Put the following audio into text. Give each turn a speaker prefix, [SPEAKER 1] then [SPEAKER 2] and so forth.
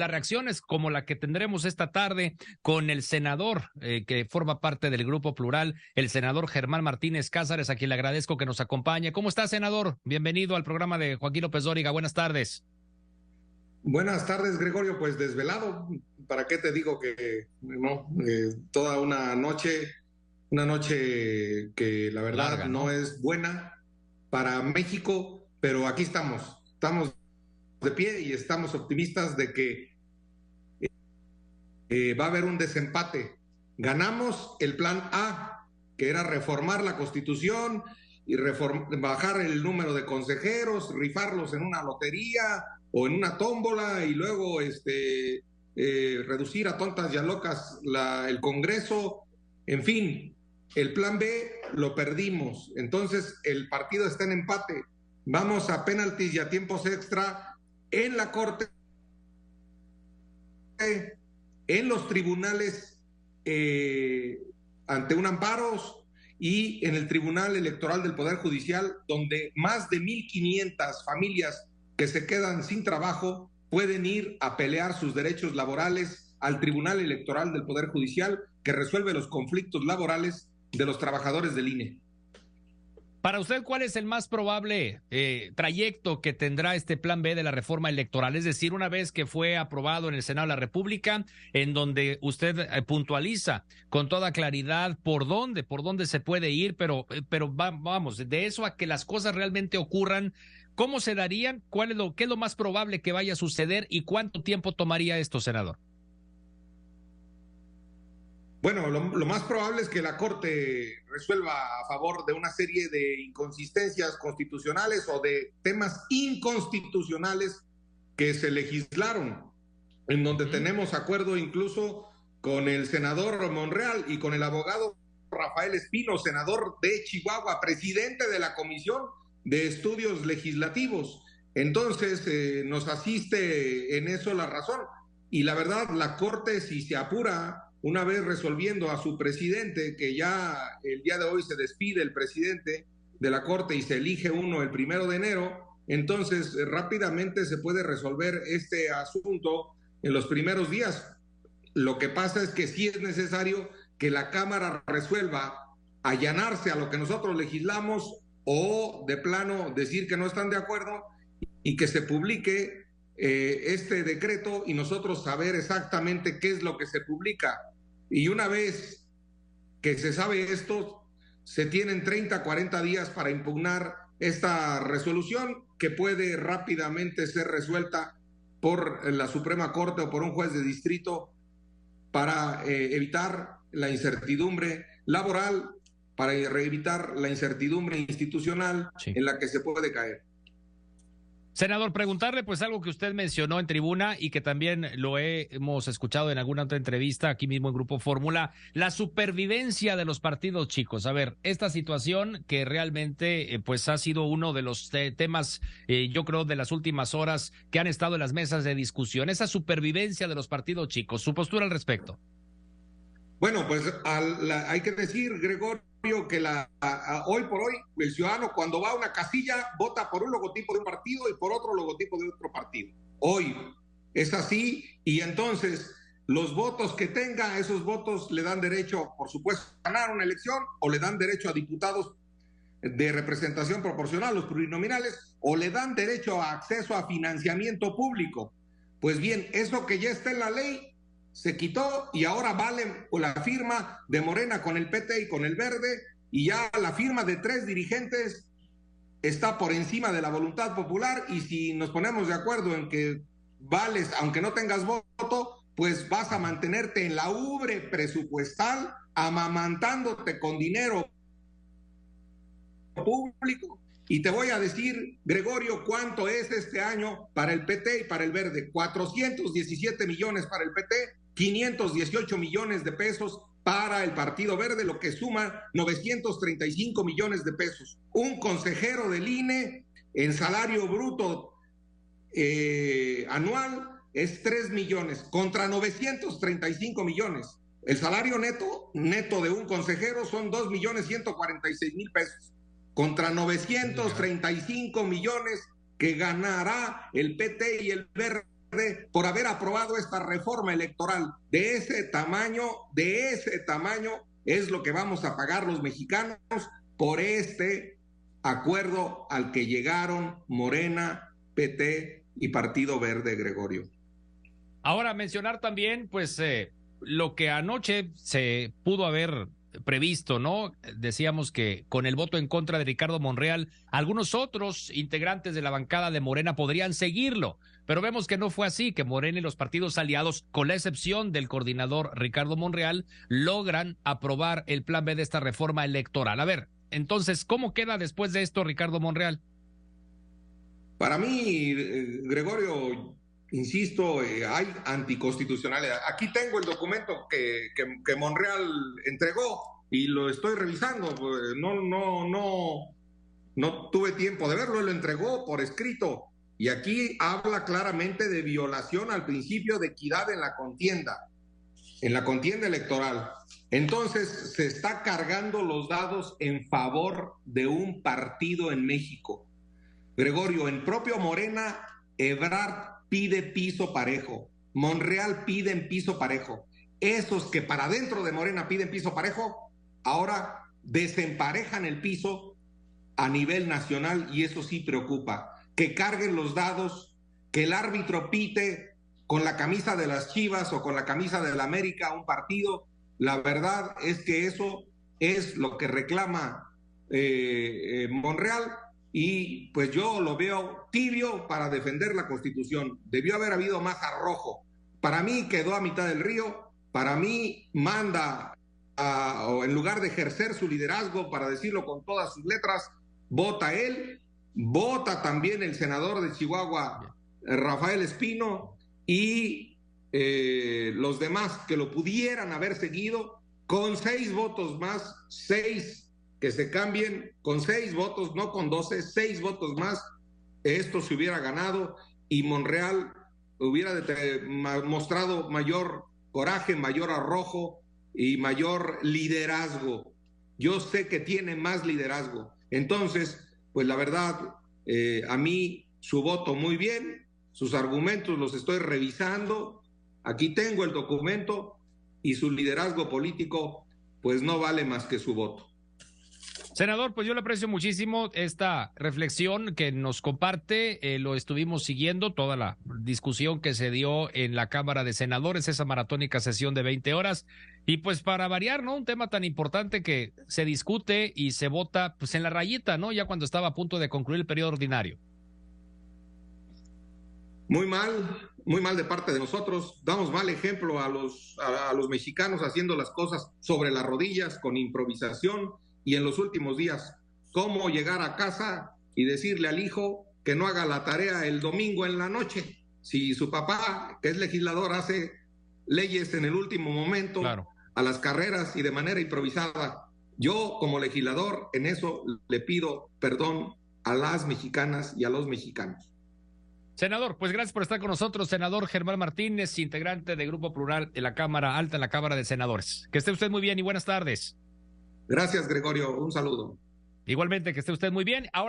[SPEAKER 1] las reacciones como la que tendremos esta tarde con el senador eh, que forma parte del Grupo Plural, el senador Germán Martínez Cázares, a quien le agradezco que nos acompañe. ¿Cómo está, senador? Bienvenido al programa de Joaquín López Dóriga. Buenas tardes.
[SPEAKER 2] Buenas tardes, Gregorio. Pues desvelado, ¿para qué te digo que no? Eh, toda una noche, una noche que la verdad ¿no? es buena para México, pero aquí estamos, estamos de pie y estamos optimistas de que eh, va a haber un desempate. Ganamos el plan A, que era reformar la constitución y bajar el número de consejeros, rifarlos en una lotería o en una tómbola y luego este, eh, reducir a tontas y a locas el Congreso. En fin, el plan B lo perdimos. Entonces el partido está en empate. Vamos a penaltis y a tiempos extra en la Corte, en los tribunales eh, ante un amparos y en el Tribunal Electoral del Poder Judicial, donde más de 1.500 familias que se quedan sin trabajo pueden ir a pelear sus derechos laborales al Tribunal Electoral del Poder Judicial que resuelve los conflictos laborales de los trabajadores del INE.
[SPEAKER 1] Para usted, ¿cuál es el más probable eh, trayecto que tendrá este plan B de la reforma electoral? Es decir, una vez que fue aprobado en el Senado de la República, en donde usted eh, puntualiza con toda claridad por dónde, por dónde se puede ir, pero, eh, pero vamos, de eso a que las cosas realmente ocurran, ¿cómo se darían? ¿Cuál es lo, ¿Qué es lo más probable que vaya a suceder y cuánto tiempo tomaría esto, senador?
[SPEAKER 2] Bueno, lo, más probable es que la Corte resuelva a favor de una serie de inconsistencias constitucionales o de temas inconstitucionales que se legislaron, en donde tenemos acuerdo incluso con el senador Monreal y con el abogado Rafael Espino, senador de Chihuahua, presidente de la Comisión de Estudios Legislativos. Entonces, eh, nos asiste en eso la razón. Y la verdad, la Corte, si se apura, una vez resolviendo a su presidente, que ya el día de hoy se despide el presidente de la Corte y se elige uno el primero de enero, entonces eh, rápidamente se puede resolver este asunto en los primeros días. Lo que pasa es que sí es necesario que la Cámara resuelva allanarse a lo que nosotros legislamos o de plano decir que no están de acuerdo y que se publique eh, este decreto y nosotros saber exactamente qué es lo que se publica. Y una vez que se sabe esto, se tienen 30, 40 días para impugnar esta resolución que puede rápidamente ser resuelta por la Suprema Corte o por un juez de distrito para eh, evitar la incertidumbre laboral, para evitar la incertidumbre institucional en la que se puede caer.
[SPEAKER 1] Senador, preguntarle pues algo que usted mencionó en tribuna y que también lo hemos escuchado en alguna otra entrevista aquí mismo en Grupo Fórmula, la supervivencia de los partidos chicos. A ver, esta situación que realmente eh, pues ha sido uno de los temas, eh, yo creo, de las últimas horas que han estado en las mesas de discusión, esa supervivencia de los partidos chicos. Su postura al respecto.
[SPEAKER 2] Bueno, pues hay que decir, Gregorio que la, hoy por hoy el ciudadano cuando va a una casilla vota por un logotipo de un partido y por otro logotipo de otro partido. Hoy es así y entonces los votos que tenga, esos votos le dan derecho, por supuesto, a ganar una elección o le dan derecho a diputados de representación proporcional, los plurinominales, o le dan derecho a acceso a financiamiento público. Pues bien, eso que ya está en la ley se quitó y ahora vale la firma de Morena con el PT y con el Verde y ya la firma de tres dirigentes está por encima de la voluntad popular y si nos ponemos de acuerdo en que vales, aunque no tengas voto, pues vas a mantenerte en la ubre presupuestal, amamantándote con dinero público. Y te voy a decir, Gregorio, cuánto es este año para el PT y para el Verde. 417 millones para el PT, 518 millones de pesos para el Partido Verde, lo que suma 935 millones de pesos. Un consejero del INE en salario bruto eh, anual es 3 millones contra 935 millones. El salario neto, neto de un consejero son 2 millones 146 mil pesos contra 935 millones que ganará el PT y el Verde por haber aprobado esta reforma electoral. De ese tamaño, de ese tamaño es lo que vamos a pagar los mexicanos por este acuerdo al que llegaron Morena, PT y Partido Verde, Gregorio.
[SPEAKER 1] Ahora mencionar también, pues, eh, lo que anoche se pudo haber previsto, ¿no? Decíamos que con el voto en contra de Ricardo Monreal, algunos otros integrantes de la bancada de Morena podrían seguirlo, pero vemos que no fue así, que Morena y los partidos aliados, con la excepción del coordinador Ricardo Monreal, logran aprobar el plan B de esta reforma electoral. A ver, entonces, ¿cómo queda después de esto Ricardo Monreal?
[SPEAKER 2] Para mí, eh, Gregorio, insisto, eh, hay anticonstitucionalidad. Aquí tengo el documento que, que, Monreal entregó y lo estoy revisando. Pues, no, no, no, no tuve tiempo de verlo, lo entregó por escrito. Y aquí habla claramente de violación al principio de equidad en la contienda, en la contienda electoral. Entonces se está cargando los dados en favor de un partido en México. Gregorio, en propio Morena, Ebrard pide piso parejo. Monreal pide en piso parejo. Esos que para dentro de Morena piden piso parejo, ahora desemparejan el piso a nivel nacional y eso sí preocupa. Que carguen los dados, que el árbitro pite con la camisa de las Chivas o con la camisa de la América un partido. La verdad es que eso es lo que reclama eh, eh, Monreal y pues yo lo veo tibio para defender la constitución. Debió haber habido más arrojo. Para mí quedó a mitad del río, para mí manda, o en lugar de ejercer su liderazgo, para decirlo con todas sus letras, vota él, vota también el senador de Chihuahua, Rafael Espino, y eh, los demás que lo pudieran haber seguido, con seis votos más, seis que se cambien con seis votos, no con doce, seis votos más, esto se hubiera ganado y Monreal hubiera mostrado mayor coraje, mayor arrojo y mayor liderazgo. Yo sé que tiene más liderazgo. Entonces, pues la verdad, eh, a mí su voto muy bien, sus argumentos los estoy revisando, aquí tengo el documento y su liderazgo político, pues no vale más que su voto.
[SPEAKER 1] Senador, pues yo le aprecio muchísimo esta reflexión que nos comparte. Eh, lo estuvimos siguiendo, toda la discusión que se dio en la Cámara de Senadores, esa maratónica sesión de 20 horas. Y pues para variar, ¿no? Un tema tan importante que se discute y se vota pues en la rayita, ¿no? Ya cuando estaba a punto de concluir el periodo ordinario.
[SPEAKER 2] Muy mal, muy mal de parte de nosotros. Damos mal ejemplo a los, a los mexicanos haciendo las cosas sobre las rodillas, con improvisación y en los últimos días, cómo llegar a casa y decirle al hijo que no haga la tarea el domingo en la noche. Si su papá, que es legislador, hace leyes en el último momento a las carreras y de manera improvisada, yo como legislador en eso le pido perdón a las mexicanas y a los mexicanos.
[SPEAKER 1] Senador, pues gracias por estar con nosotros, senador Germán Martínez, integrante de Grupo Plural de la Cámara Alta, en la Cámara de Senadores. Que esté usted muy bien y buenas tardes.
[SPEAKER 2] Gracias, Gregorio. Un saludo.
[SPEAKER 1] Igualmente, que esté usted muy bien. Ahora